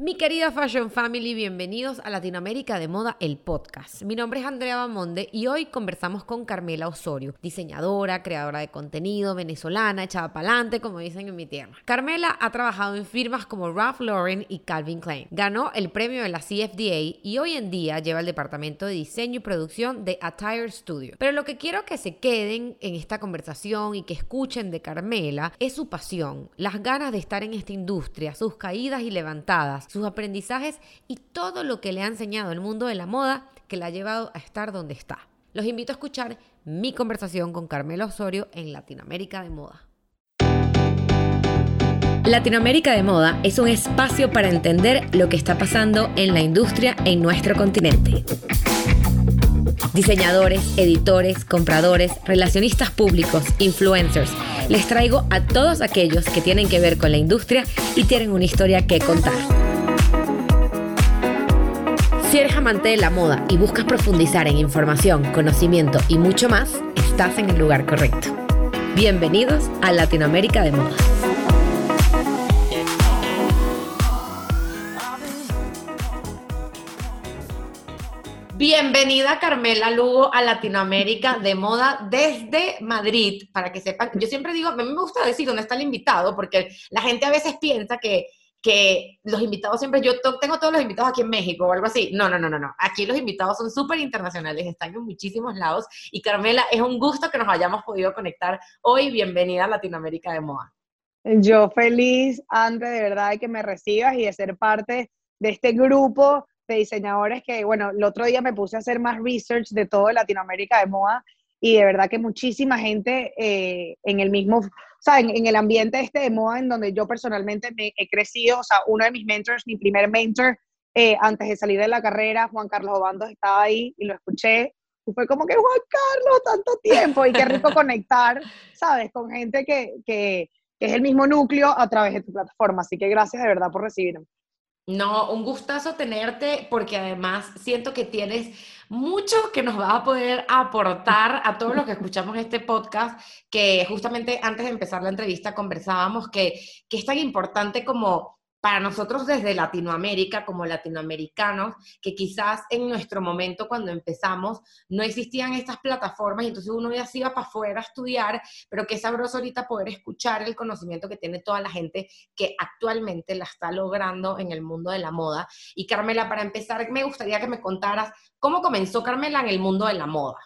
Mi querida Fashion Family, bienvenidos a Latinoamérica de Moda, el podcast. Mi nombre es Andrea Bamonde y hoy conversamos con Carmela Osorio, diseñadora, creadora de contenido, venezolana, echada pa'lante, como dicen en mi tierra. Carmela ha trabajado en firmas como Ralph Lauren y Calvin Klein. Ganó el premio de la CFDA y hoy en día lleva el departamento de diseño y producción de Attire Studio. Pero lo que quiero que se queden en esta conversación y que escuchen de Carmela es su pasión, las ganas de estar en esta industria, sus caídas y levantadas sus aprendizajes y todo lo que le ha enseñado el mundo de la moda que la ha llevado a estar donde está. Los invito a escuchar mi conversación con Carmela Osorio en Latinoamérica de Moda. Latinoamérica de Moda es un espacio para entender lo que está pasando en la industria en nuestro continente. Diseñadores, editores, compradores, relacionistas públicos, influencers. Les traigo a todos aquellos que tienen que ver con la industria y tienen una historia que contar. Si eres amante de la moda y buscas profundizar en información, conocimiento y mucho más, estás en el lugar correcto. Bienvenidos a Latinoamérica de Moda. Bienvenida Carmela Lugo a Latinoamérica de Moda desde Madrid, para que sepan, yo siempre digo, a mí me gusta decir dónde está el invitado, porque la gente a veces piensa que que los invitados siempre, yo tengo todos los invitados aquí en México o algo así. No, no, no, no, no. Aquí los invitados son súper internacionales, están en muchísimos lados. Y Carmela, es un gusto que nos hayamos podido conectar hoy. Bienvenida a Latinoamérica de Moa. Yo feliz, André, de verdad, de que me recibas y de ser parte de este grupo de diseñadores que, bueno, el otro día me puse a hacer más research de todo Latinoamérica de Moa y de verdad que muchísima gente eh, en el mismo o sea, en, el ambiente este de moda en donde yo personalmente me he crecido, o sea, uno de mis mentors, mi primer mentor, eh, antes de salir de la carrera, Juan Carlos Obandos estaba ahí y lo escuché. Y fue como que, Juan Carlos, tanto tiempo y qué rico conectar, ¿sabes? Con gente que, que, que es el mismo núcleo a través de tu plataforma. Así que gracias de verdad por recibirme. No, un gustazo tenerte porque además siento que tienes mucho que nos va a poder aportar a todos los que escuchamos este podcast, que justamente antes de empezar la entrevista conversábamos que, que es tan importante como para nosotros desde Latinoamérica, como latinoamericanos, que quizás en nuestro momento cuando empezamos no existían estas plataformas y entonces uno ya se iba para afuera a estudiar, pero qué sabroso ahorita poder escuchar el conocimiento que tiene toda la gente que actualmente la está logrando en el mundo de la moda. Y Carmela, para empezar, me gustaría que me contaras cómo comenzó Carmela en el mundo de la moda.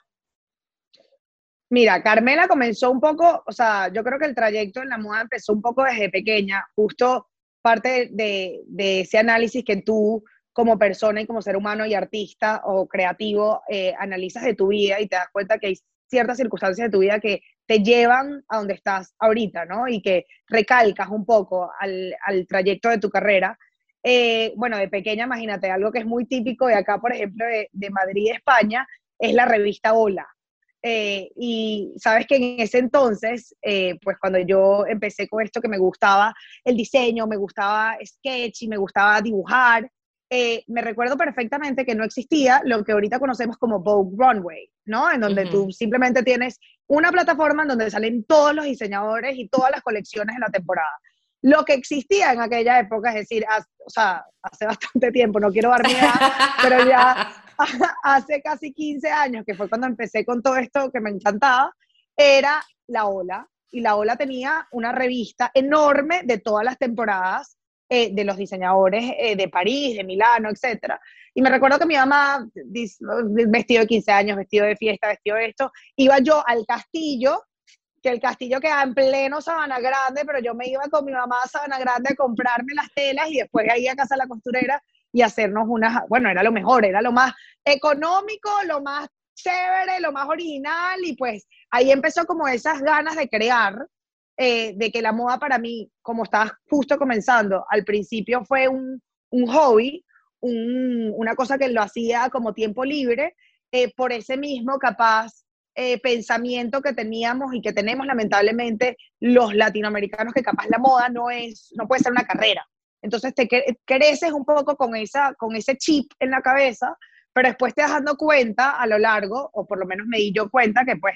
Mira, Carmela comenzó un poco, o sea, yo creo que el trayecto en la moda empezó un poco desde pequeña, justo parte de, ese análisis que tú como persona y como ser humano y artista o creativo eh, analizas de tu vida y te das cuenta que hay ciertas circunstancias de tu vida que te llevan a donde estás ahorita, ¿no? Y que recalcas un poco al, trayecto de tu carrera. Eh, bueno, de pequeña, imagínate, algo que es muy típico de acá, por ejemplo, de, de Madrid, España, es la revista Hola. Eh, y sabes que en ese entonces, eh, pues cuando yo empecé con esto que me gustaba el diseño, me gustaba sketch y me gustaba dibujar, eh, me recuerdo perfectamente que no existía lo que ahorita conocemos como Vogue Runway, ¿no? En donde tú simplemente tienes una plataforma en donde salen todos los diseñadores y todas las colecciones de la temporada. Lo que existía en aquella época, es decir, o sea, hace bastante tiempo, no quiero edad, pero ya hace casi 15 años, que fue cuando empecé con todo esto que me encantaba, era La Ola. Y La Ola tenía una revista enorme de todas las temporadas eh, de los diseñadores eh, de París, de Milano, etc. Y me recuerdo que mi mamá, vestido de 15 años, vestido de fiesta, vestido de esto, iba yo al castillo, que el castillo quedaba en pleno Sabana Grande, pero yo me iba con mi mamá a Sabana Grande a comprarme las telas y después ahí a casa de la costurera y hacernos unas, bueno, era lo mejor, era lo más económico, lo más chévere, lo más original y pues ahí empezó como esas ganas de crear, eh, de que la moda para mí, como estaba justo comenzando, al principio fue un, un hobby, una cosa que lo hacía como tiempo libre, eh, por ese mismo capaz eh, pensamiento que teníamos y que tenemos lamentablemente los latinoamericanos, que capaz la moda no es, no puede ser una carrera, entonces te creces un poco con, esa, con ese chip en la cabeza, pero después te vas dando cuenta a lo largo, o por lo menos me di yo cuenta que pues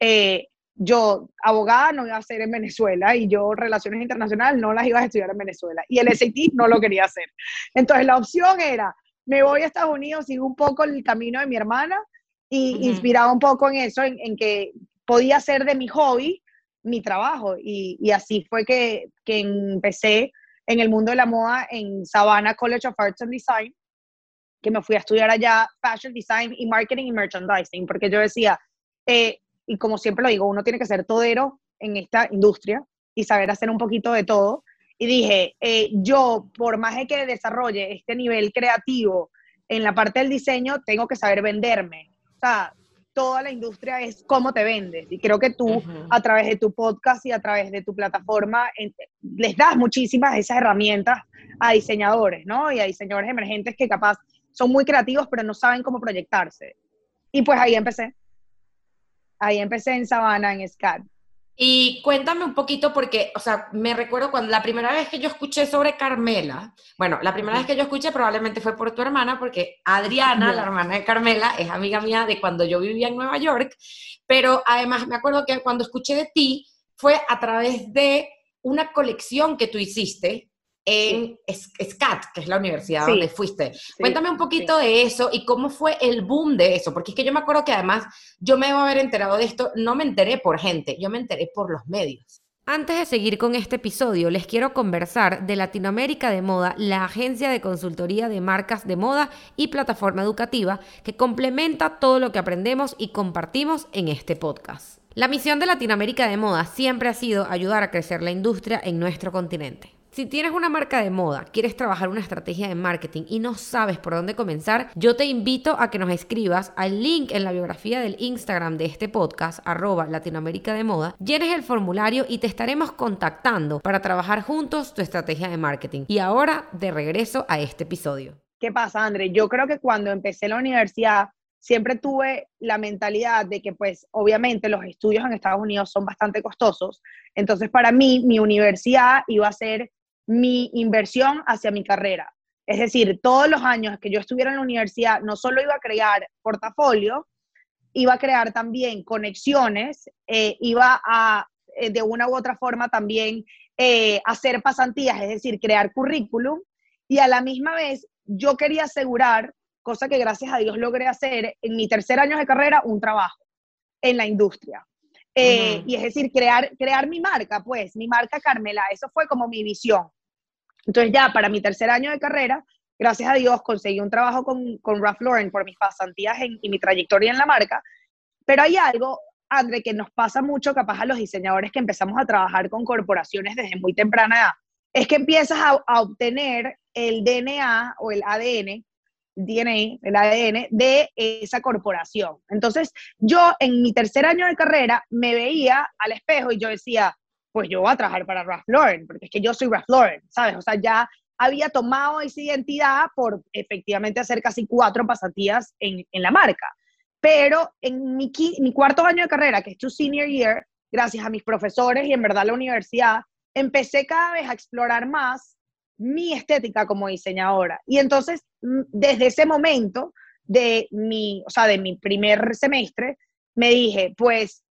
eh, yo, abogada, no iba a hacer en Venezuela y yo, relaciones internacionales, no las iba a estudiar en Venezuela. Y el SAT no lo quería hacer. Entonces, la opción era, me voy a Estados Unidos, sigo un poco el camino de mi hermana y inspirado un poco en eso, en, que podía ser de mi hobby mi trabajo. Y, y así fue que, que, empecé en el mundo de la moda en Savannah College of Arts and Design, que me fui a estudiar allá Fashion Design y Marketing y Merchandising, porque yo decía, eh, y como siempre lo digo, uno tiene que ser todero en esta industria y saber hacer un poquito de todo. Y dije, eh, yo, por más de que desarrolle este nivel creativo en la parte del diseño, tengo que saber venderme. Toda la industria es cómo te vendes. Y creo que tú, a través de tu podcast y a través de tu plataforma, les das muchísimas esas herramientas a diseñadores, ¿no? Y a diseñadores emergentes que capaz son muy creativos, pero no saben cómo proyectarse. Y pues ahí empecé. Ahí empecé en Sabana, en SCAD. Y cuéntame un poquito porque, o sea, me recuerdo cuando la primera vez que yo escuché sobre Carmela, bueno, la primera vez que yo escuché probablemente fue por tu hermana, porque Adriana, la hermana de Carmela, es amiga mía de cuando yo vivía en Nueva York, pero además me acuerdo que cuando escuché de ti fue a través de una colección que tú hiciste en SCAT, que es la universidad donde fuiste. Cuéntame un poquito de eso y cómo fue el boom de eso, porque es que yo me acuerdo que además yo me debo haber enterado de esto, no me enteré por gente, yo me enteré por los medios. Antes de seguir con este episodio, les quiero conversar de Latinoamérica de Moda, la agencia de consultoría de marcas de moda y plataforma educativa que complementa todo lo que aprendemos y compartimos en este podcast. La misión de Latinoamérica de Moda siempre ha sido ayudar a crecer la industria en nuestro continente. Si tienes una marca de moda, quieres trabajar una estrategia de marketing y no sabes por dónde comenzar, yo te invito a que nos escribas al link en la biografía del Instagram de este podcast, arroba Latinoamérica de Moda, llenes el formulario y te estaremos contactando para trabajar juntos tu estrategia de marketing. Y ahora, de regreso a este episodio. ¿Qué pasa, André? Yo creo que cuando empecé la universidad, siempre tuve la mentalidad de que pues obviamente los estudios en Estados Unidos son bastante costosos, entonces para mí mi universidad iba a ser mi inversión hacia mi carrera. Es decir, todos los años que yo estuviera en la universidad, no solo iba a crear portafolio, iba a crear también conexiones, eh, iba a, eh, de una u otra forma, también eh, hacer pasantías, es decir, crear currículum, y a la misma vez yo quería asegurar, cosa que gracias a Dios logré hacer en mi tercer año de carrera, un trabajo en la industria. Eh, y es decir, crear, crear mi marca, pues, mi marca Carmela, eso fue como mi visión. Entonces ya para mi tercer año de carrera, gracias a Dios conseguí un trabajo con, con Ralph Lauren por mis pasantías y mi trayectoria en la marca, pero hay algo, André, que nos pasa mucho capaz a los diseñadores que empezamos a trabajar con corporaciones desde muy temprana edad, es que empiezas a, a obtener el DNA o el ADN DNA, el ADN de esa corporación. Entonces, yo en mi tercer año de carrera me veía al espejo y yo decía, pues yo voy a trabajar para Ralph Lauren, porque es que yo soy Ralph Lauren, ¿sabes? O sea, ya había tomado esa identidad por efectivamente hacer casi cuatro pasatías en, en la marca. Pero en mi, mi cuarto año de carrera, que es tu senior year, gracias a mis profesores y en verdad la universidad, empecé cada vez a explorar más mi estética como diseñadora. Y entonces, mm, desde ese momento de mi, o sea, de mi primer semestre, me dije, pues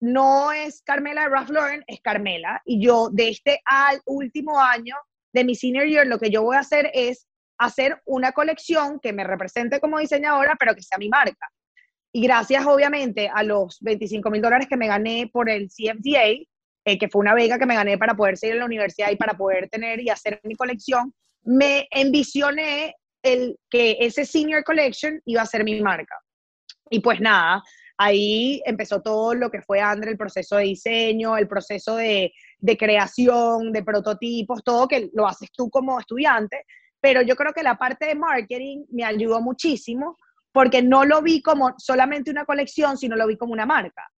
no es Carmela de Ralph Lauren, es Carmela. Y yo, de este al último año de mi senior year, lo que yo voy a hacer es hacer una colección que me represente como diseñadora, pero que sea mi marca. Y gracias, obviamente, a los 25 mil dólares que me gané por el CFDA, eh, que fue una beca que me gané para poder seguir en la universidad y para poder tener y hacer mi colección, me envisioné el, que ese Senior Collection iba a ser mi marca. Y pues nada, ahí empezó todo lo que fue, André, el proceso de diseño, el proceso de, de creación, de prototipos, todo que lo haces tú como estudiante, pero yo creo que la parte de marketing me ayudó muchísimo porque no lo vi como solamente una colección, sino lo vi como una marca.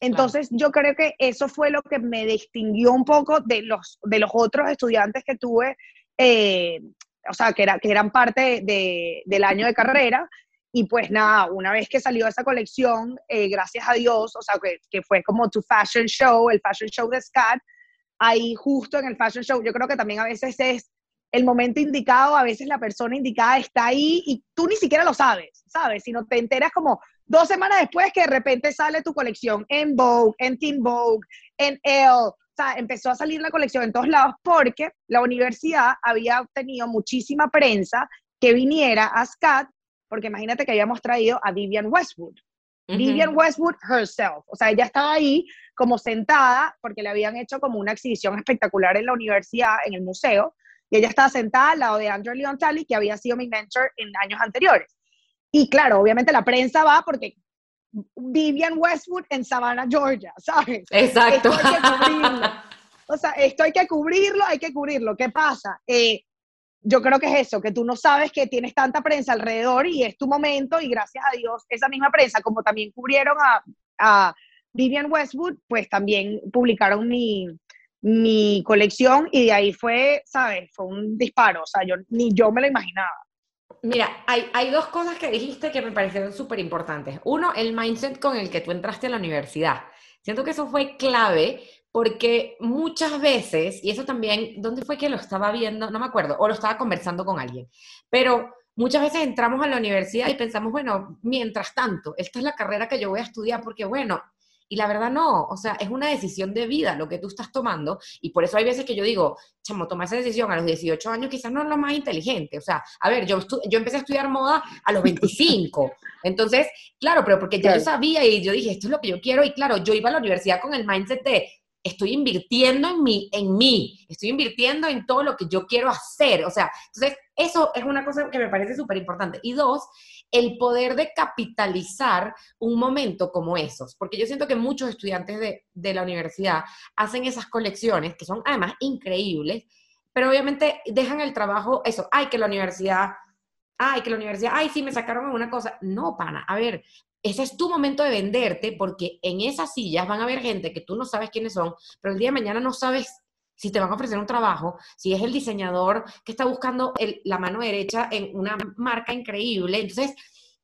Entonces, yo creo que eso fue lo que me distinguió un poco de los, de los otros estudiantes que tuve, eh, o sea, que, era, que eran parte de, del año de carrera. Y pues nada, una vez que salió esa colección, eh, gracias a Dios, o sea, que, que, fue como tu fashion show, el fashion show de SCAT, ahí justo en el fashion show, yo creo que también a veces es el momento indicado, a veces la persona indicada está ahí y tú ni siquiera lo sabes, ¿sabes? Si no te enteras como dos semanas después que de repente sale tu colección en Vogue, en Teen Vogue, en Elle, o sea, empezó a salir la colección en todos lados porque la universidad había obtenido muchísima prensa que viniera a SCAT, porque imagínate que habíamos traído a Vivian Westwood. Vivian Westwood herself, o sea, ella estaba ahí como sentada porque le habían hecho como una exhibición espectacular en la universidad, en el museo, y ella estaba sentada al lado de Andrew Leon Talley, que había sido mi mentor en años anteriores. Y claro, obviamente la prensa va porque Vivian Westwood en Savannah, Georgia, ¿sabes? Exacto. Esto hay que cubrirlo. O sea, esto hay que cubrirlo, hay que cubrirlo. ¿Qué pasa? Eh, yo creo que es eso, que tú no sabes que tienes tanta prensa alrededor y es tu momento y gracias a Dios esa misma prensa, como también cubrieron a, a Vivian Westwood, pues también publicaron mi, mi colección y de ahí fue, ¿sabes? Fue un disparo, o sea, yo ni yo me lo imaginaba. Mira, hay, dos cosas que dijiste que me parecieron súper importantes. Uno, el mindset con el que tú entraste a la universidad. Siento que eso fue clave porque muchas veces, y eso también, ¿dónde fue que lo estaba viendo? No me acuerdo, o lo estaba conversando con alguien, pero muchas veces entramos a la universidad y pensamos, bueno, mientras tanto, esta es la carrera que yo voy a estudiar porque, bueno, y la verdad no, o sea, es una decisión de vida lo que tú estás tomando y por eso hay veces que yo digo, chamo, tomar esa decisión a los 18 años quizás no es lo más inteligente. O sea, a ver, yo, yo empecé a estudiar moda a los 25. Entonces, claro, pero porque ya yo sabía y yo dije, esto es lo que yo quiero y claro, yo iba a la universidad con el mindset de estoy invirtiendo en mí, en mí, estoy invirtiendo en todo lo que yo quiero hacer. O sea, entonces eso es una cosa que me parece súper importante. Y dos, el poder de capitalizar un momento como esos, porque yo siento que muchos estudiantes de, la universidad hacen esas colecciones, que son además increíbles, pero obviamente dejan el trabajo, eso, ay, que la universidad, ay, que la universidad, ay, sí, me sacaron una cosa. No, pana, a ver, ese es tu momento de venderte porque en esas sillas van a haber gente que tú no sabes quiénes son, pero el día de mañana no sabes si te van a ofrecer un trabajo, si es el diseñador que está buscando la mano derecha en una marca increíble. Entonces,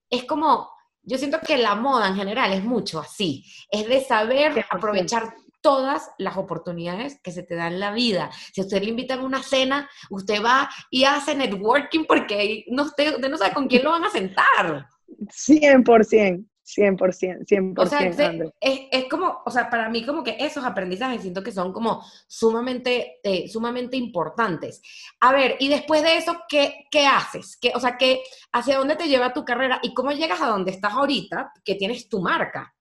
es como, yo siento que la moda en general es mucho así, es de saber aprovechar todas las oportunidades que se te dan en la vida. Si a usted le invitan a una cena, usted va y hace networking porque no, usted, usted no sabe con quién lo van a sentar. 100%. 100%, 100%. O sea, es, es, como, o sea, para mí como que esos aprendizajes siento que son como sumamente, eh, sumamente importantes. A ver, y después de eso, ¿qué, qué haces? ¿Qué, o sea, ¿qué, ¿hacia dónde te lleva tu carrera y cómo llegas a donde estás ahorita, que tienes tu marca?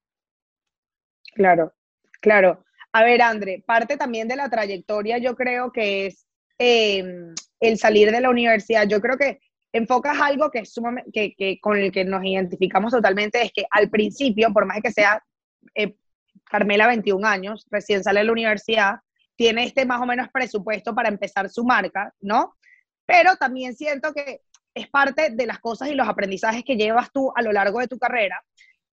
Claro, claro. A ver, André, parte también de la trayectoria yo creo que es em, el salir de la universidad. Yo creo que enfocas algo que, es que, con el que nos identificamos totalmente, es que al principio, por más que sea eh, Carmela 21 años, recién sale de la universidad, tiene este más o menos presupuesto para empezar su marca, ¿no? Pero también siento que es parte de las cosas y los aprendizajes que llevas tú a lo largo de tu carrera.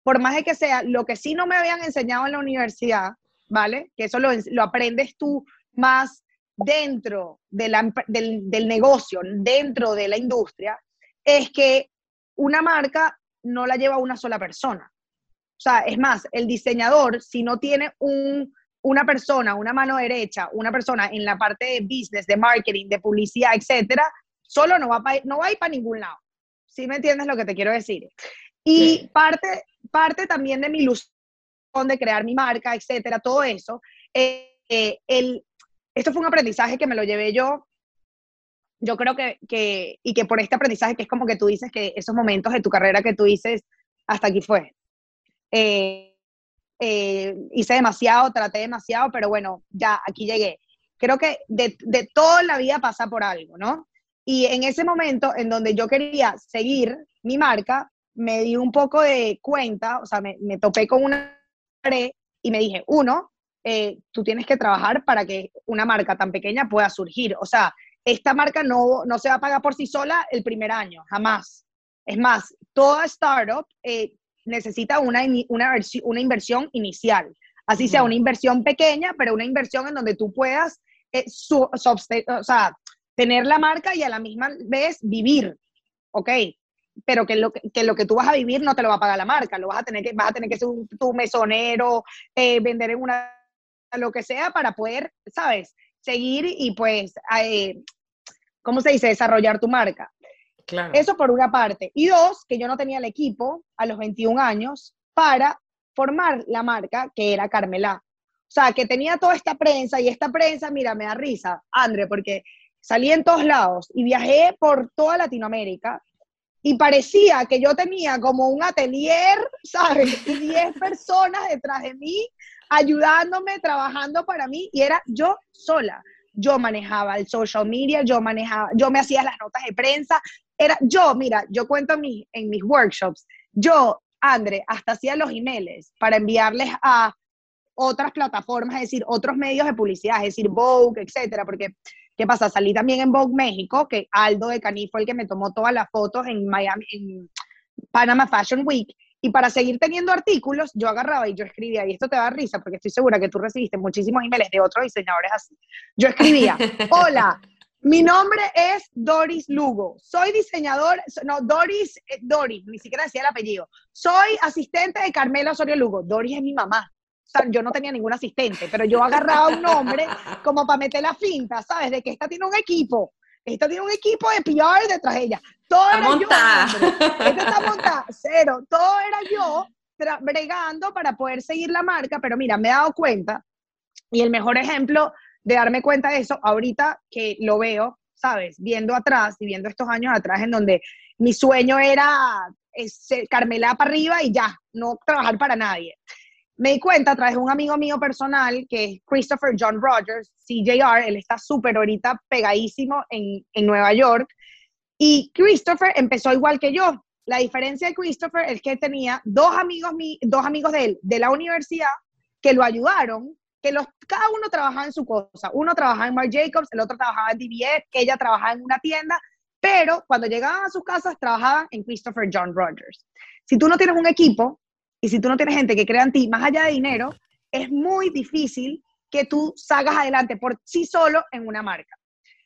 Por más de que sea, lo que sí no me habían enseñado en la universidad, ¿vale? Que eso lo, lo aprendes tú más dentro del, del negocio, dentro de la industria, es que una marca no la lleva una sola persona. O sea, es más, el diseñador, si no tiene un, una persona, una mano derecha, una persona en la parte de business, de marketing, de publicidad, etcétera, solo no va, no va a ir para ningún lado. ¿Sí me entiendes lo que te quiero decir? Y parte, parte también de mi ilusión de crear mi marca, etcétera, todo eso, eh, eh, el, esto fue un aprendizaje que me lo llevé yo, yo creo que, que, y que por este aprendizaje, que es como que tú dices que esos momentos de tu carrera que tú dices, hasta aquí fue. Eh, eh, hice demasiado, traté demasiado, pero bueno, ya aquí llegué. Creo que de, de toda la vida pasa por algo, ¿no? Y en ese momento en donde yo quería seguir mi marca, me di un poco de cuenta, o sea, me, me topé con una pared y me dije, uno, eh, tú tienes que trabajar para que una marca tan pequeña pueda surgir. O sea, esta marca no, no se va a pagar por sí sola el primer año, jamás. Es más, toda startup eh, necesita una, una, una, inversión inicial. Así sea una inversión pequeña, pero una inversión en donde tú puedas eh, o sea, tener la marca y a la misma vez vivir. ¿Ok? pero que lo que, lo que tú vas a vivir no te lo va a pagar la marca, lo vas a tener que, vas a tener que ser tu mesonero, vender en una lo que sea para poder, ¿sabes? Seguir y pues, eh, ¿cómo se dice? Desarrollar tu marca. Claro. Eso por una parte. Y dos, que yo no tenía el equipo a los 21 años para formar la marca que era Carmela. O sea, que tenía toda esta prensa y esta prensa, mira, me da risa, André, porque salí en todos lados y viajé por toda Latinoamérica y parecía que yo tenía como un atelier, ¿sabes? Y 10 personas detrás de mí ayudándome, trabajando para mí y era yo sola. Yo manejaba el social media, yo manejaba, yo me hacía las notas de prensa, era yo, mira, yo cuento en, en mis workshops, yo, André, hasta hacía los emails para enviarles a otras plataformas, es decir, otros medios de publicidad, es decir, Vogue, etcétera, porque ¿qué pasa? Salí también en Vogue México, que Aldo de Caní fue el que me tomó todas las fotos en Miami, en Panama Fashion Week, y para seguir teniendo artículos, yo agarraba y yo escribía, y esto te da risa porque estoy segura que tú recibiste muchísimos emails de otros diseñadores así. Yo escribía, hola, mi nombre es Doris Lugo, soy diseñador, no, Doris, eh, Doris, ni siquiera decía el apellido, soy asistente de Carmela Osorio Lugo, Doris es mi mamá, yo no tenía ningún asistente, pero yo agarraba un nombre como para meter la finta, ¿sabes? De que esta tiene un equipo, esta tiene un equipo de PR detrás de ella. Todo era montada. yo. Esta está montada, cero. Todo era yo bregando para poder seguir la marca, pero mira, me he dado cuenta, y el mejor ejemplo de darme cuenta de eso, ahorita que lo veo, ¿sabes? Viendo atrás y viendo estos años atrás en donde mi sueño era Carmela para arriba y ya, no trabajar para nadie me di cuenta a un amigo mío personal, que es Christopher John Rogers, CJR, él está súper ahorita pegadísimo en, en Nueva York, y Christopher empezó igual que yo. La diferencia de Christopher es que tenía dos amigos, dos amigos de él de la universidad que lo ayudaron, que los, cada uno trabajaba en su cosa. Uno trabajaba en Marc Jacobs, el otro trabajaba en DBS, ella trabajaba en una tienda, pero cuando llegaban a sus casas trabajaban en Christopher John Rogers. Si tú no tienes un equipo, y si tú no tienes gente que crea en ti, más allá de dinero, es muy difícil que tú salgas adelante por sí solo en una marca.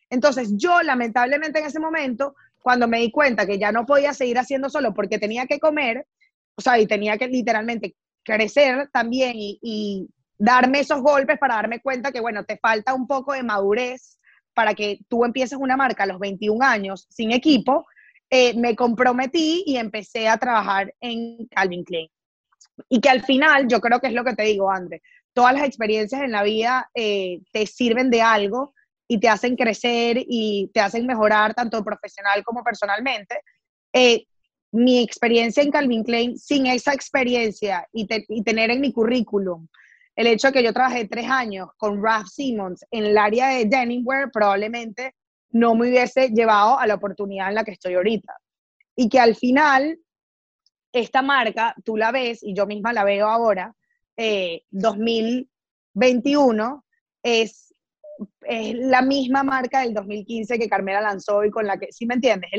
Entonces yo lamentablemente en ese momento, cuando me di cuenta que ya no podía seguir haciendo solo porque tenía que comer, o sea, y tenía que literalmente crecer también y, darme esos golpes para darme cuenta que, bueno, te falta un poco de madurez para que tú empieces una marca a los 21 años sin equipo, eh, me comprometí y empecé a trabajar en Calvin Klein. Y que al final, yo creo que es lo que te digo, André, todas las experiencias en la vida eh, te sirven de algo y te hacen crecer y te hacen mejorar tanto profesional como personalmente. Eh, mi experiencia en Calvin Klein, sin esa experiencia y, tener en mi currículum el hecho de que yo trabajé tres años con Ralph Simmons en el área de denimwear, probablemente no me hubiese llevado a la oportunidad en la que estoy ahorita. Y que al final esta marca, tú la ves, y yo misma la veo ahora, 2021, eh, es, la misma marca del 2015 que Carmela lanzó y con la que, ¿sí me entiendes?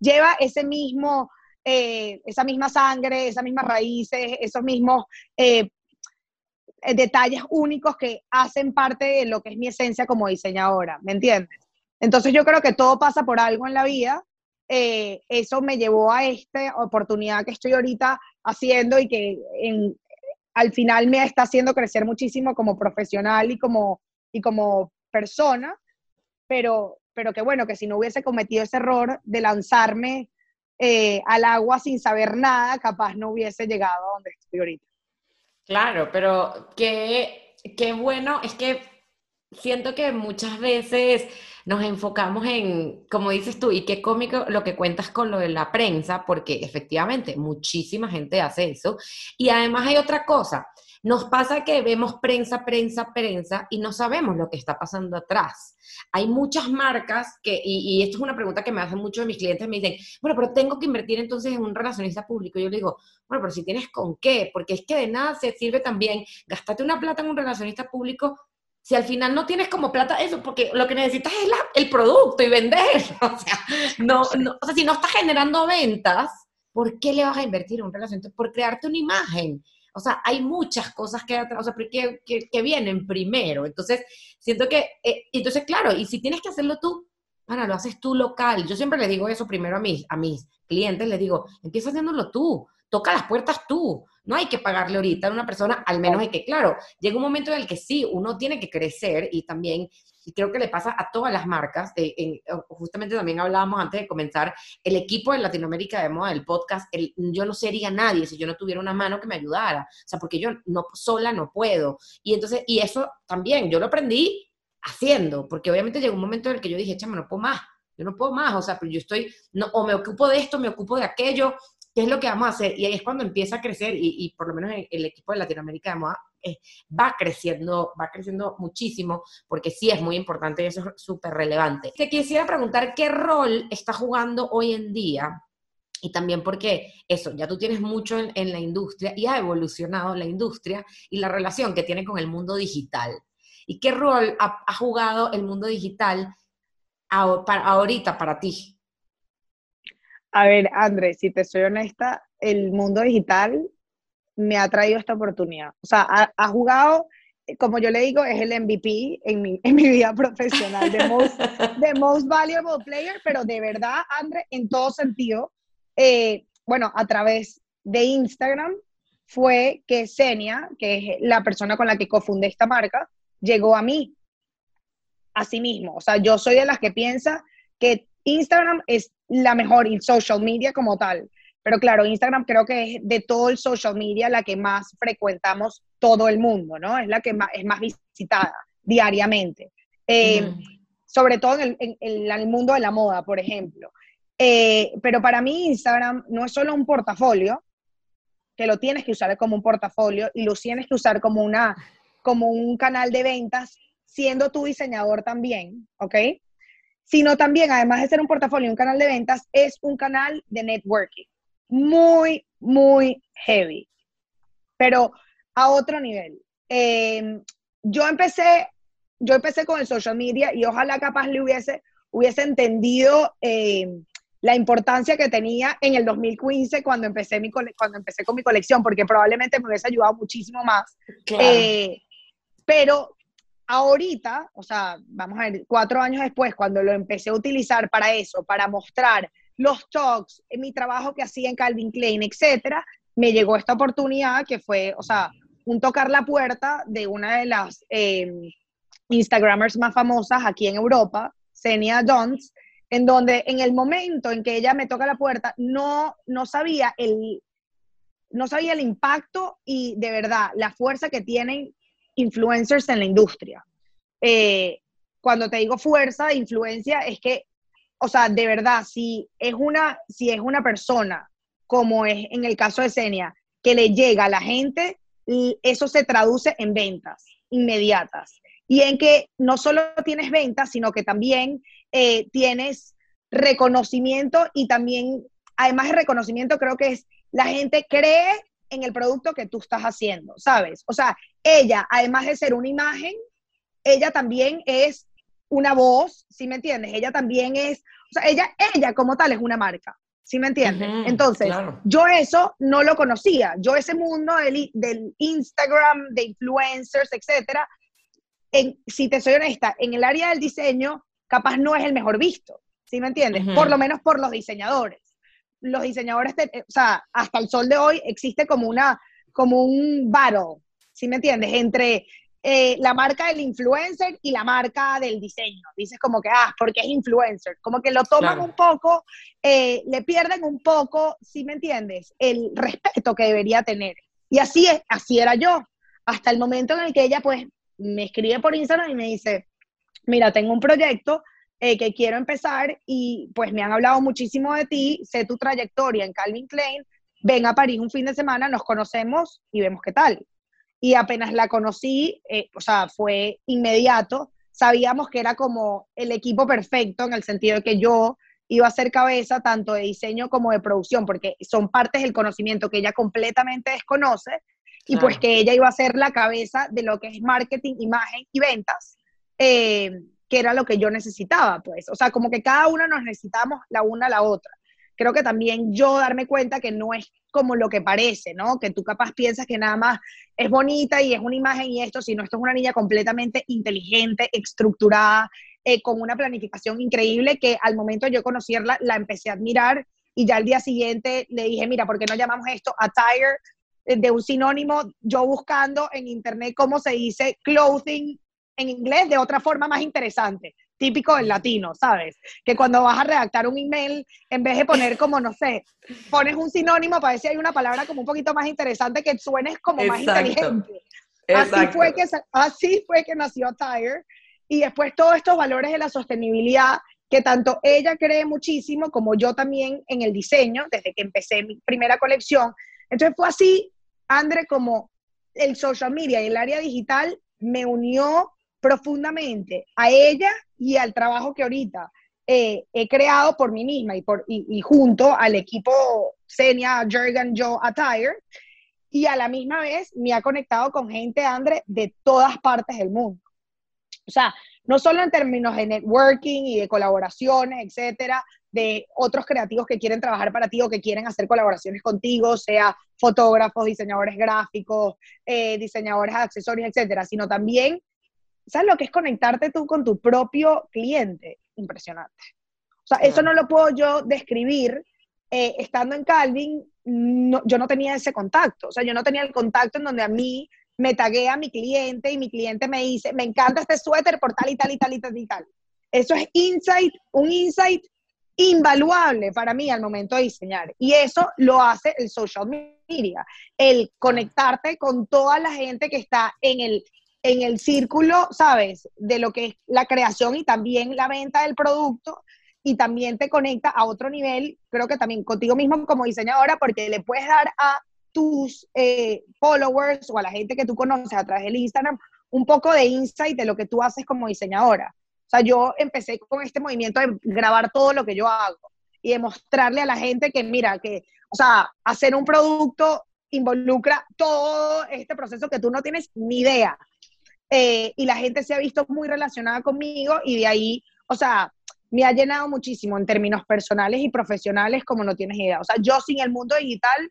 lleva ese mismo, eh, esa misma sangre, esas mismas raíces, esos mismos eh, detalles únicos que hacen parte de lo que es mi esencia como diseñadora, ¿me entiendes? Entonces yo creo que todo pasa por algo en la vida eh, eso me llevó a esta oportunidad que estoy ahorita haciendo y que al final me está haciendo crecer muchísimo como profesional y como, y como persona, pero, pero que bueno, que si no hubiese cometido ese error de lanzarme eh, al agua sin saber nada, capaz no hubiese llegado a donde estoy ahorita. Claro, pero qué, qué bueno, es que siento que muchas veces nos enfocamos en, como dices tú, y qué cómico lo que cuentas con lo de la prensa, porque efectivamente muchísima gente hace eso. Y además hay otra cosa, nos pasa que vemos prensa, prensa, prensa y no sabemos lo que está pasando atrás. Hay muchas marcas que, y, esto es una pregunta que me hacen muchos de mis clientes, me dicen, bueno, pero tengo que invertir entonces en un relacionista público. Yo le digo, bueno, pero si tienes con qué, porque es que de nada se sirve también gastarte una plata en un relacionista público si al final no tienes como plata eso, porque lo que necesitas es el producto y vender. O sea, no, no, o sea, si no estás generando ventas, ¿por qué le vas a invertir en un relacionamiento? Por crearte una imagen. O sea, hay muchas cosas que, o sea, que, que, vienen primero. Entonces, siento que, eh, entonces, claro, y si tienes que hacerlo tú, para, lo haces tú local. Yo siempre les digo eso primero a mis, a mis clientes, les digo, empieza haciéndolo tú, toca las puertas tú. No hay que pagarle ahorita a una persona, al menos hay que, claro, llega un momento en el que sí, uno tiene que crecer y también creo que le pasa a todas las marcas, justamente también hablábamos antes de comenzar, el equipo de Latinoamérica de moda del podcast, yo no sería nadie si yo no tuviera una mano que me ayudara, o sea, porque yo sola no puedo. Y entonces, y eso también, yo lo aprendí haciendo, porque obviamente llegó un momento en el que yo dije, chama, no puedo más, yo no puedo más, o sea, pero yo estoy, no, o me ocupo de esto, me ocupo de aquello, ¿qué es lo que vamos a hacer? Y ahí es cuando empieza a crecer, y, por lo menos el, equipo de Latinoamérica de Moda va creciendo, va creciendo muchísimo, porque sí es muy importante y eso es súper relevante. Te quisiera preguntar qué rol está jugando hoy en día y también porque eso, ya tú tienes mucho en, la industria y ha evolucionado la industria y la relación que tiene con el mundo digital. ¿Y qué rol ha, jugado el mundo digital para, ahorita para ti? A ver, Andrés, si te soy honesta, el mundo digital me ha traído esta oportunidad. O sea, ha, jugado, como yo le digo, es el MVP en mi, en mi vida profesional, de most, most valuable player, pero de verdad, Andrés, en todo sentido, eh, bueno, a través de Instagram fue que Senia, que es la persona con la que cofundé esta marca, llegó a mí. A sí mismo. O sea, yo soy de las que piensa que Instagram es la mejor y social media como tal. Pero claro, Instagram creo que es de todo el social media la que más frecuentamos todo el mundo, ¿no? Es la que más, es más visitada diariamente. Eh, sobre todo en el, mundo de la moda, por ejemplo. Eh, pero para mí Instagram no es solo un portafolio, que lo tienes que usar como un portafolio y lo tienes que usar como, una, como un canal de ventas, siendo tu diseñador también, ¿ok? Sino también, además de ser un portafolio un canal de ventas, es un canal de networking. Muy, muy heavy. Pero a otro nivel. Em, yo empecé, yo empecé con el social media y ojalá capaz le hubiese, hubiese entendido em, la importancia que tenía en el 2015 cuando empecé, mi cuando empecé con mi colección, porque probablemente me hubiese ayudado muchísimo más. Eh, pero ahorita, o sea, vamos a ver, cuatro años después, cuando lo empecé a utilizar para eso, para mostrar los talks, mi trabajo que hacía en Calvin Klein, etcétera, me llegó esta oportunidad que fue, o sea, un tocar la puerta de una de las em, Instagramers más famosas aquí en Europa, Senia Jones, en donde en el momento en que ella me toca la puerta, no, no sabía el no sabía el impacto y de verdad la fuerza que tienen influencers en la industria. Eh, cuando te digo fuerza, influencia, es que, o sea, de verdad, si es una, si es una persona, como es en el caso de Senia, que le llega a la gente, eso se traduce en ventas inmediatas. Y en que no solo tienes ventas, sino que también eh, tienes reconocimiento y también, además de reconocimiento, creo que es la gente cree en el producto que tú estás haciendo, ¿sabes? O sea, ella, además de ser una imagen, ella también es una voz, ¿sí me entiendes? Ella también es, o sea, ella, ella como tal es una marca, ¿sí me entiendes? Entonces, yo eso no lo conocía, yo ese mundo del, del Instagram, de influencers, etcétera, en, si te soy honesta, en el área del diseño, capaz no es el mejor visto, ¿sí me entiendes? Por lo menos por los diseñadores los diseñadores, o sea, hasta el sol de hoy existe como una, como un battle, ¿sí me entiendes? Entre eh, la marca del influencer y la marca del diseño. Dices como que, ah, porque es influencer. Como que lo toman un poco, eh, le pierden un poco, ¿sí me entiendes? El respeto que debería tener. Y así es, así era yo. Hasta el momento en el que ella, pues, me escribe por Instagram y me dice, mira, tengo un proyecto eh, que quiero empezar y pues me han hablado muchísimo de ti, sé tu trayectoria en Calvin Klein, ven a París un fin de semana, nos conocemos y vemos qué tal. Y apenas la conocí, eh, o sea, fue inmediato, sabíamos que era como el equipo perfecto en el sentido de que yo iba a ser cabeza tanto de diseño como de producción, porque son partes del conocimiento que ella completamente desconoce, y pues que ella iba a ser la cabeza de lo que es marketing, imagen y ventas. Eh, que era lo que yo necesitaba, pues. O sea, como que cada una nos necesitamos la una a la otra. Creo que también yo darme cuenta que no es como lo que parece, ¿no? Que tú capaz piensas que nada más es bonita y es una imagen y esto, sino esto es una niña completamente inteligente, estructurada, eh, con una planificación increíble que al momento yo conocerla la empecé a admirar y ya al día siguiente le dije, mira, ¿por qué no llamamos esto attire eh, de un sinónimo? Yo buscando en internet cómo se dice clothing en inglés de otra forma más interesante, típico del latino, ¿sabes? Que cuando vas a redactar un email, en vez de poner como, no sé, pones un sinónimo para ver si hay una palabra como un poquito más interesante que suenes como más inteligente. Así fue, que, así fue que nació Tire. Y después todos estos valores de la sostenibilidad que tanto ella cree muchísimo como yo también en el diseño, desde que empecé mi primera colección. Entonces fue así, André, como el social media y el área digital me unió profundamente a ella y al trabajo que ahorita eh, he creado por mí misma y, por, y, junto al equipo Senia, Jurgen, Joe, Attire, y a la misma vez me ha conectado con gente, André, de todas partes del mundo. O sea, no solo en términos de networking y de colaboraciones, etcétera, de otros creativos que quieren trabajar para ti o que quieren hacer colaboraciones contigo, sea fotógrafos, diseñadores gráficos, eh, diseñadores de accesorios, etcétera, sino también, ¿sabes lo que es conectarte tú con tu propio cliente? Impresionante. O sea, eso no lo puedo yo describir eh, estando en Calvin, yo no tenía ese contacto. O sea, yo no tenía el contacto en donde a mí me taguea a mi cliente y mi cliente me dice, me encanta este suéter por tal y tal y tal y tal y tal. Eso es insight, un insight invaluable para mí al momento de diseñar. Y eso lo hace el social media, el conectarte con toda la gente que está en el, en el círculo, ¿sabes? De lo que es la creación y también la venta del producto. Y también te conecta a otro nivel, creo que también contigo mismo como diseñadora, porque le puedes dar a tus eh, followers o a la gente que tú conoces a través del Instagram un poco de insight de lo que tú haces como diseñadora. O sea, yo empecé con este movimiento de grabar todo lo que yo hago y de mostrarle a la gente que, mira, que, o sea, hacer un producto involucra todo este proceso que tú no tienes ni idea. Eh, y la gente se ha visto muy relacionada conmigo y de ahí, o sea, me ha llenado muchísimo en términos personales y profesionales como no tienes idea. O sea, yo sin el mundo digital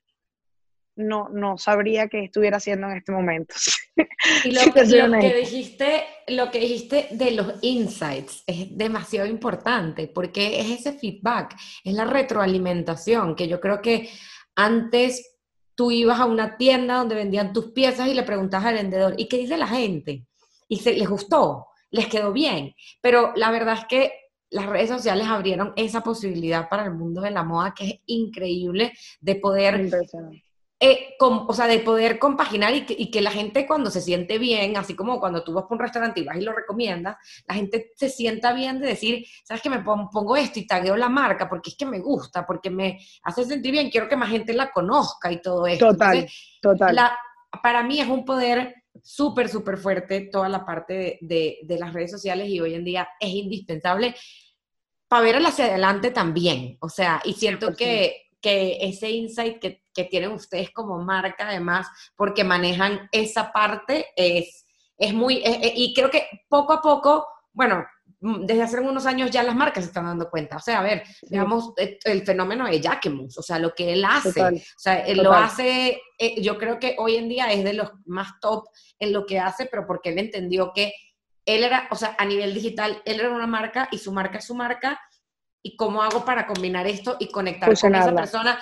no, no sabría qué estuviera haciendo en este momento. Y lo, que dijiste, lo que dijiste de los insights es demasiado importante porque es ese feedback, es la retroalimentación, que yo creo que antes tú ibas a una tienda donde vendían tus piezas y le preguntabas al vendedor, ¿y qué dice la gente? Y se les gustó, les quedó bien, pero la verdad es que las redes sociales abrieron esa posibilidad para el mundo de la moda que es increíble de poder eh, o sea, de poder compaginar y que, la gente cuando se siente bien, así como cuando tú vas por un restaurante y vas y lo recomiendas, la gente se sienta bien de decir, sabes que me pongo esto y tagueo la marca porque es que me gusta, porque me hace sentir bien, quiero que más gente la conozca y todo esto. Total, total. para mí es un poder súper, súper fuerte toda la parte de, de, las redes sociales y hoy en día es indispensable para ver hacia adelante también. O sea, y siento que, que ese insight que que tienen ustedes como marca, además, porque manejan esa parte, es, es muy, y creo que poco a poco, bueno, mm, desde hace unos años ya las marcas se están dando cuenta. O sea, a ver, digamos, eh, el fenómeno de Jacquemus, o sea, lo que él hace, o sea, él lo hace, eh, yo creo que hoy en día es de los más top en lo que hace, pero porque él entendió que él era, o sea, a nivel digital, él era una marca y su marca es su marca, y cómo hago para combinar esto y conectar con esa persona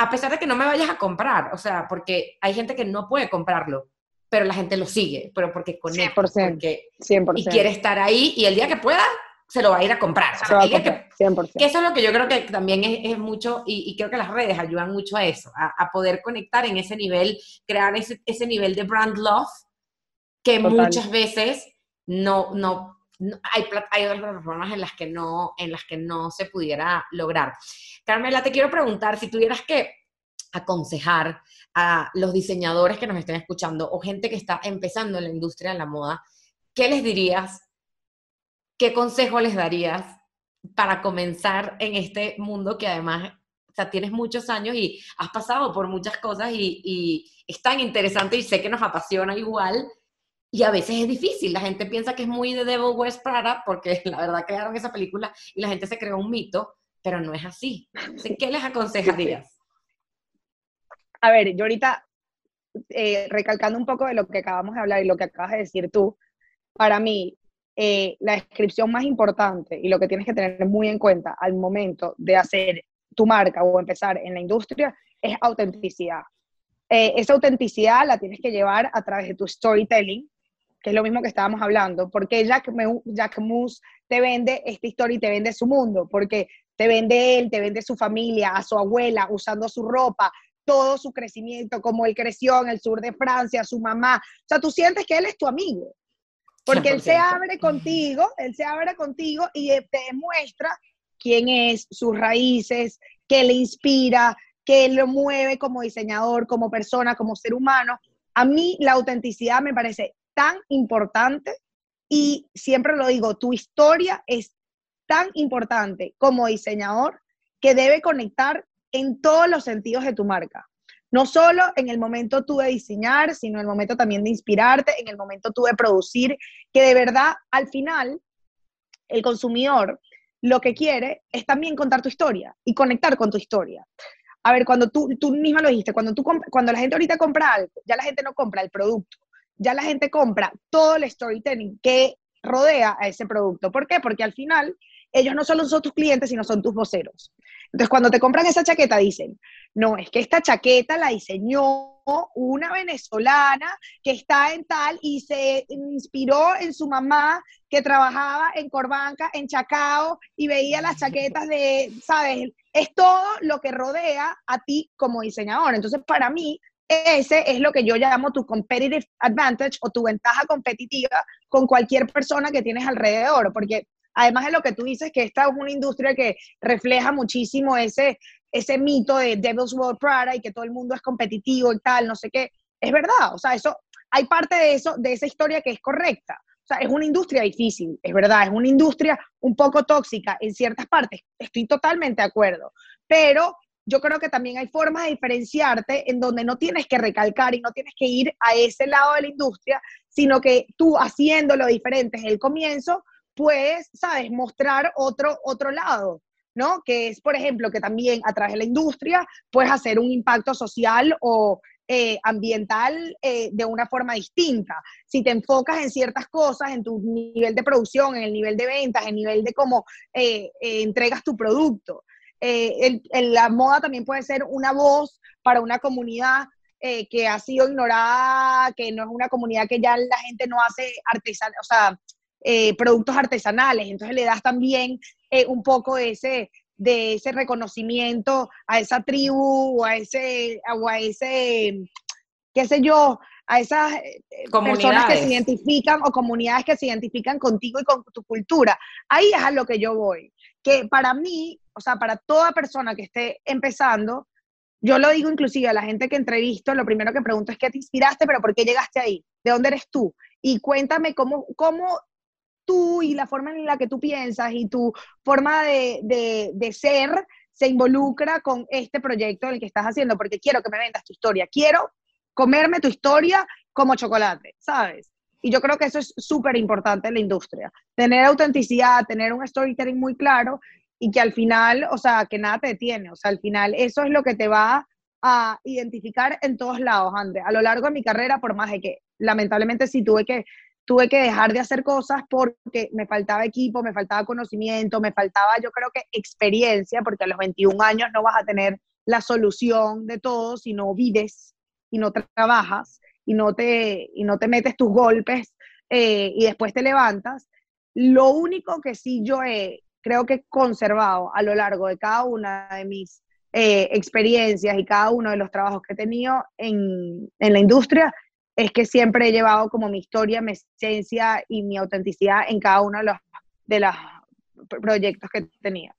a pesar de que no me vayas a comprar, o sea, porque hay gente que no puede comprarlo, pero la gente lo sigue, pero porque conecta, 100%, porque, 100%. y quiere estar ahí y el día que pueda se lo va a ir a comprar. O sea, que, 100%. que eso es lo que yo creo que también es, mucho, y, creo que las redes ayudan mucho a eso, a, poder conectar en ese nivel, crear ese, ese nivel de brand love que muchas veces no, no, hay, hay otras plataformas en las que no, en las que no se pudiera lograr. Carmela, te quiero preguntar, si tuvieras que aconsejar a los diseñadores que nos estén escuchando o gente que está empezando en la industria de la moda, ¿qué les dirías? ¿Qué consejo les darías para comenzar en este mundo que además, o sea, tienes muchos años y has pasado por muchas cosas y, y es tan interesante y sé que nos apasiona igual, y a veces es difícil, la gente piensa que es muy de Devil West Prada, porque la verdad crearon esa película y la gente se creó un mito, pero no es así. ¿Qué les aconsejarías? A ver, yo ahorita, eh, recalcando un poco de lo que acabamos de hablar y lo que acabas de decir tú, para mí, eh, la descripción más importante y lo que tienes que tener muy en cuenta al momento de hacer tu marca o empezar en la industria es autenticidad. Eh, esa autenticidad la tienes que llevar a través de tu storytelling, que es lo mismo que estábamos hablando, porque Jack, Jack Moose te vende esta historia y te vende su mundo, porque te vende él, te vende su familia, a su abuela, usando su ropa, todo su crecimiento, como él creció en el sur de Francia, su mamá. O sea, tú sientes que él es tu amigo, porque él se abre contigo, él se abre contigo y te demuestra quién es, sus raíces, qué le inspira, qué lo mueve como diseñador, como persona, como ser humano. A mí la autenticidad me parece tan importante y siempre lo digo, tu historia es tan importante como diseñador que debe conectar en todos los sentidos de tu marca. No solo en el momento tú de diseñar, sino en el momento también de inspirarte, en el momento tú de producir, que de verdad al final el consumidor lo que quiere es también contar tu historia y conectar con tu historia. A ver, cuando tú, tú misma lo dijiste, cuando, tú, cuando la gente ahorita compra algo, ya la gente no compra el producto, ya la gente compra todo el storytelling que rodea a ese producto. ¿Por qué? Porque al final ellos no solo son tus clientes, sino son tus voceros. Entonces, cuando te compran esa chaqueta, dicen, no, es que esta chaqueta la diseñó una venezolana que está en tal y se inspiró en su mamá que trabajaba en Corbanca, en Chacao, y veía las chaquetas de, ¿sabes? Es todo lo que rodea a ti como diseñador. Entonces, para mí, ese es lo que yo llamo tu competitive advantage o tu ventaja competitiva con cualquier persona que tienes alrededor, porque además de lo que tú dices, que esta es una industria que refleja muchísimo ese, ese mito de Devil's World Prada y que todo el mundo es competitivo y tal, no sé qué, es verdad, o sea, eso, hay parte de eso, de esa historia que es correcta. O sea, es una industria difícil, es verdad, es una industria un poco tóxica en ciertas partes, estoy totalmente de acuerdo, pero yo creo que también hay formas de diferenciarte en donde no tienes que recalcar y no tienes que ir a ese lado de la industria, sino que tú haciéndolo diferente en el comienzo, puedes, ¿sabes?, mostrar otro, otro lado, ¿no? Que es, por ejemplo, que también a través de la industria puedes hacer un impacto social o eh, ambiental eh, de una forma distinta. Si te enfocas en ciertas cosas, en tu nivel de producción, en el nivel de ventas, en el nivel de cómo eh, entregas tu producto. La moda también puede ser una voz para una comunidad que ha sido ignorada, que no es una comunidad que ya la gente no hace artesanal, o sea, eh, productos artesanales, entonces le das también eh, un poco de ese, de ese reconocimiento a esa tribu o a ese, o a ese, qué sé yo, a esas eh, personas que se identifican o comunidades que se identifican contigo y con tu cultura. Ahí es a lo que yo voy. Que para mí, o sea, para toda persona que esté empezando, yo lo digo inclusive a la gente que entrevisto, lo primero que pregunto es qué te inspiraste, pero ¿por qué llegaste ahí? ¿De dónde eres tú? Y cuéntame cómo, cómo tú y la forma en la que tú piensas y tu forma de, de, ser se involucra con este proyecto del que estás haciendo, porque quiero que me vendas tu historia, quiero comerme tu historia como chocolate, ¿sabes? Y yo creo que eso es súper importante en la industria, tener autenticidad, tener un storytelling muy claro y que al final, o sea, que nada te detiene, o sea, al final eso es lo que te va a identificar en todos lados, André. A lo largo de mi carrera, por más de que lamentablemente sí tuve que tuve que dejar de hacer cosas porque me faltaba equipo, me faltaba conocimiento, me faltaba yo creo que experiencia, porque a los 21 años no vas a tener la solución de todo si no vives y no trabajas y no te, y no te metes tus golpes eh, y después te levantas. Lo único que sí yo he, creo que conservado a lo largo de cada una de mis eh, experiencias y cada uno de los trabajos que he tenido en, en la industria es que siempre he llevado como mi historia, mi esencia y mi autenticidad en cada uno de los, de los proyectos que tenía.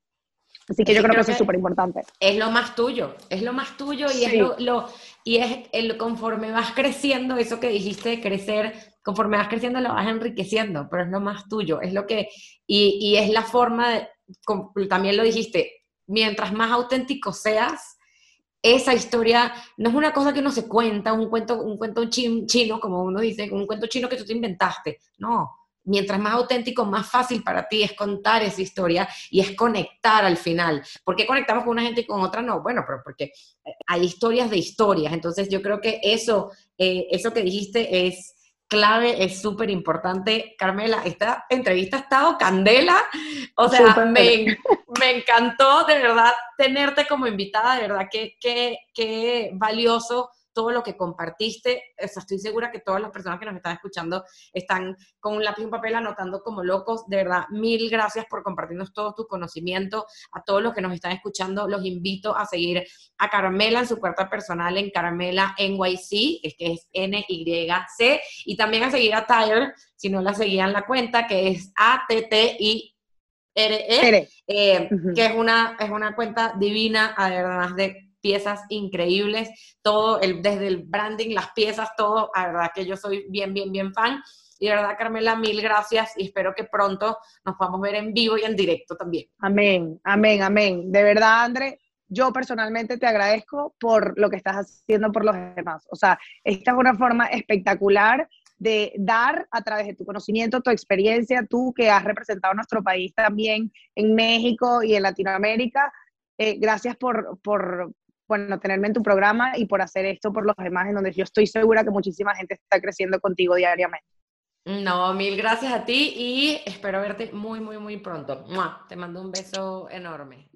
Así que yo creo, que eso es súper importante. Es lo más tuyo, es lo más tuyo y es lo, y es el conforme vas creciendo, eso que dijiste de crecer, conforme vas creciendo lo vas enriqueciendo, pero es lo más tuyo, es lo que, y, y es la forma, de, también lo dijiste, mientras más auténtico seas, esa historia no es una cosa que uno se cuenta, un cuento, un cuento chino, como uno dice, un cuento chino que tú te inventaste. No, mientras más auténtico, más fácil para ti es contar esa historia y es conectar al final. ¿Por qué conectamos con una gente y con otra no? Bueno, pero porque hay historias de historias. Entonces yo creo que eso, eh, eso que dijiste es clave, es súper importante. Carmela, esta entrevista ha estado candela, o sea, me, me, encantó de verdad tenerte como invitada, de verdad, qué, qué, qué valioso todo lo que compartiste. estoy segura que todas las personas que nos están escuchando están con un lápiz y un papel anotando como locos. De verdad, mil gracias por compartirnos todo tu conocimiento. A todos los que nos están escuchando, los invito a seguir a Carmela en su cuenta personal en Carmela NYC, es que es N-Y-C, y también a seguir a Tyler, si no la seguían la cuenta, que es A-T-T-I RE, eh, que es una, es una cuenta divina, además de piezas increíbles, todo, el, desde el branding, las piezas, todo, la verdad que yo soy bien, bien, bien fan. Y de verdad, Carmela, mil gracias y espero que pronto nos podamos ver en vivo y en directo también. Amén, amén, amén. De verdad, André, yo personalmente te agradezco por lo que estás haciendo por los demás. O sea, esta es una forma espectacular de dar a través de tu conocimiento, tu experiencia, tú que has representado a nuestro país también en México y en Latinoamérica. Eh, gracias por, por, bueno, tenerme en tu programa y por hacer esto por los demás, en donde yo estoy segura que muchísima gente está creciendo contigo diariamente. No, mil gracias a ti y espero verte muy, muy, muy pronto. Te mando un beso enorme.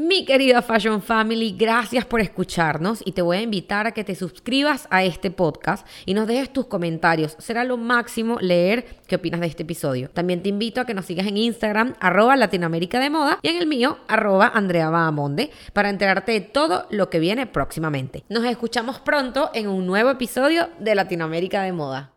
Mi querida Fashion Family, gracias por escucharnos y te voy a invitar a que te suscribas a este podcast y nos dejes tus comentarios. Será lo máximo leer qué opinas de este episodio. También te invito a que nos sigas en Instagram, arroba Latinoamérica de Moda y en el mío, arroba Andrea Bahamonde, para enterarte de todo lo que viene próximamente. Nos escuchamos pronto en un nuevo episodio de Latinoamérica de Moda.